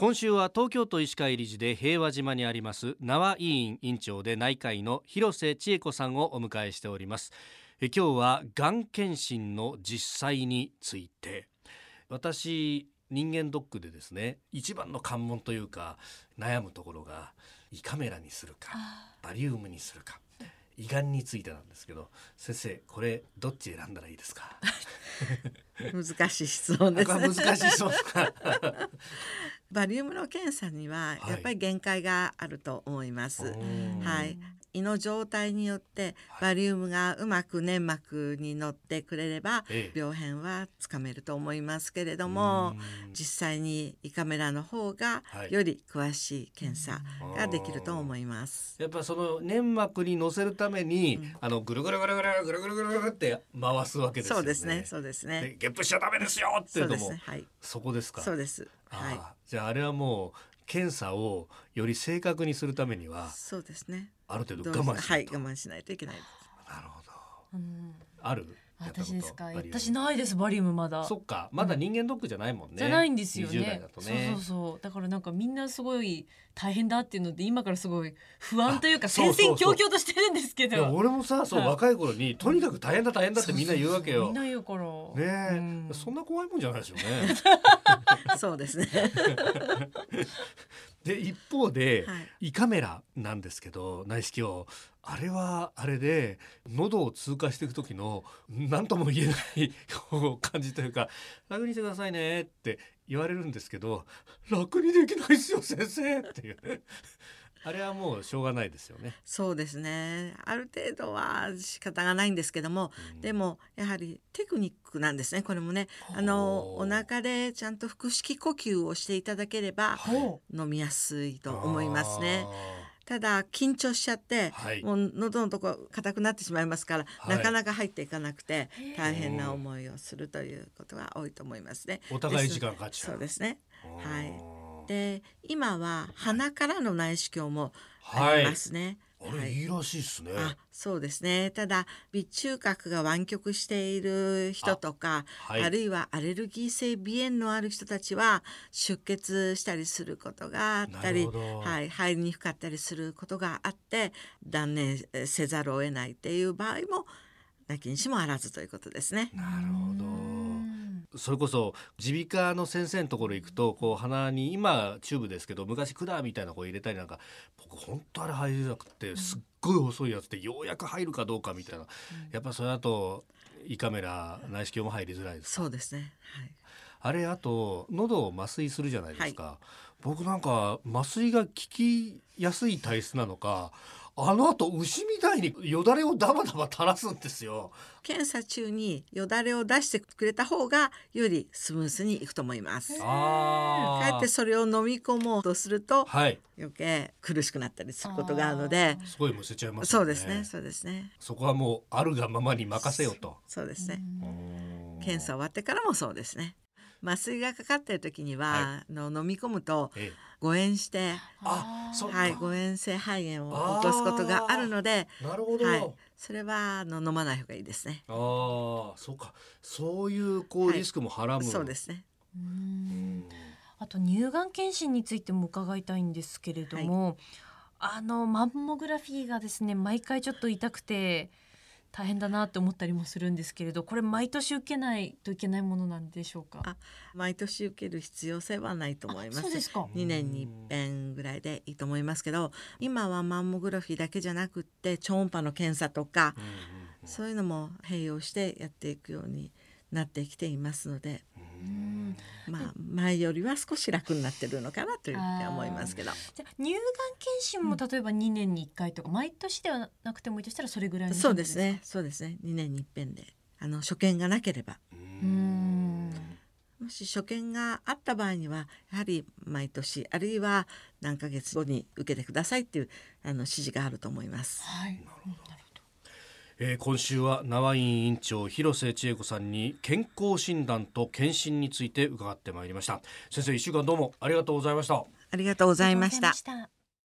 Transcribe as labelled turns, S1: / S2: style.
S1: 今週は東京都医師会理事で平和島にあります縄委員委員長で内科医の広瀬千恵子さんをお迎えしております。え今日はがん検診の実際について。私人間ドックでですね一番の関門というか悩むところが胃カメラにするかバリウムにするか胃がんについてなんですけど先生これどっち選んだらいいですか？
S2: 難しい質問です、
S1: 難しいそうですか？
S2: バリウムの検査にはやっぱり限界があると思います。はい、胃の状態によってバリウムがうまく粘膜に乗ってくれれば、病変はつかめると思いますけれども、実際に胃カメラの方がより詳しい検査ができると思います。
S1: やっぱその粘膜に乗せるために、あのぐるぐるぐるぐるぐるぐるぐるって回すわけですよね。
S2: そうですね。そうですね。
S1: ゲップしちゃダメですよっていうのも、
S2: ねはい、
S1: そこですか。
S2: そうです。はい。
S1: じゃああれはもう検査をより正確にするためには
S2: そうですね。
S1: ある程度我慢
S2: しないと、はい、我慢しないといけない
S1: なるほど、うん、ある？
S3: 私ですか？私ないですバリウムまだ。
S1: そっか。まだ人間ドックじゃないもんね、うん、
S3: じゃないんですよね、ね、そうそうそう。だからなんかみんなすごい大変だっていうので今からすごい不安というか 戦々恐々としてるんですけど。
S1: 俺もさそう、若い頃にとにかく大変だ大変だってみんな言うわけよ。
S3: みんな言うから。
S1: ね、うん、そんな怖いもんじゃないですよね。
S2: そうですね
S1: で一方で、はい、胃カメラなんですけど内視鏡。あれはあれで喉を通過していく時の何とも言えない感じというか楽にしてくださいねって言われるんですけど楽にできないですよ先生っていうあれはもうしょうがないですよね。
S2: そうですね。ある程度は仕方がないんですけども、うん、でもやはりテクニックなんですね。これもね、あのお腹でちゃんと腹式呼吸をしていただければ、飲みやすいと思いますね。ただ緊張しちゃって、はい、もう喉のとこ硬くなってしまいますから、はい、なかなか入っていかなくて大変な思いをするということが多いと思いますね。
S1: お互い時間かかっ
S2: ちゃう。そうですね。はい。で今は鼻からの内視鏡もありますね。
S1: あれいいらしいですね。
S2: あ、そうですね。ただ鼻中隔が湾曲している人とか、あはい、あるいはアレルギー性鼻炎のある人たちは出血したりすることがあったり、はい、入りにくかったりすることがあって断念せざるを得ないっていう場合もなきにしもあらずということですね。
S1: なるほど。それこそ耳鼻科の先生のところ行くとこう鼻に今チューブですけど昔管みたいなこう入れたりなんか僕本当あれ入れなくてすっごい細いやつでようやく入るかどうかみたいな、やっぱそれだと胃カメラ内視鏡も入りづらいです
S2: そうですね、はい、
S1: あれあと喉を麻酔するじゃないですか、はい、僕なんか麻酔が効きやすい体質なのかあの後牛みたいによだれをダバダバ垂らすんですよ。
S2: 検査中によだれを出してくれた方がよりスムースにいくと思います。かえってそれを飲み込もうとすると、はい、余計苦しくなったりすることがあるので。す
S1: ごいむせちゃいます、
S2: ね、そうですねそうですね。
S1: そこはもうあるがままに任せよと。
S2: そうですね。検査終わってからもそうですね麻酔がかかっている時には、はい、の飲み込むと、ええ。誤嚥してはい誤嚥性肺炎を起こすことがあるので
S1: なるほど、はい、
S2: それはあの飲まない方がいいですね。
S1: ああそうか。そういうこうリスクもはらむ、
S2: そうですね。うん。
S3: あと乳がん検診についても伺いたいんですけれども、あのマンモグラフィーがですね毎回ちょっと痛くて大変だなって思ったりもするんですけれどこれ毎年受けないといけないものなんでしょうか？
S2: 毎年受ける必要性はないと思います。
S3: そうですか。
S2: 2年に一遍ぐらいでいいと思いますけど今はマンモグラフィーだけじゃなくって超音波の検査とか、そういうのも併用してやっていくようになってきていますので。まあ前よりは少し楽になってるのかなというふうに思いますけど。
S3: じゃ乳がん検診も例えば2年に1回とか、うん、毎年ではなくてもいいとしたらそれぐらい
S2: そうですね。そうですね。2年に一遍で。あの所見がなければ。もし所見があった場合にはやはり毎年あるいは何ヶ月後に受けてくださいっていうあの指示があると思います。
S3: はい、なるほど
S1: えー、今週は縄院委員長広瀬千恵子さんに健康診断と検診について伺ってまいりました。先生一週間どうもありがとうございました。
S2: ありがとうございました。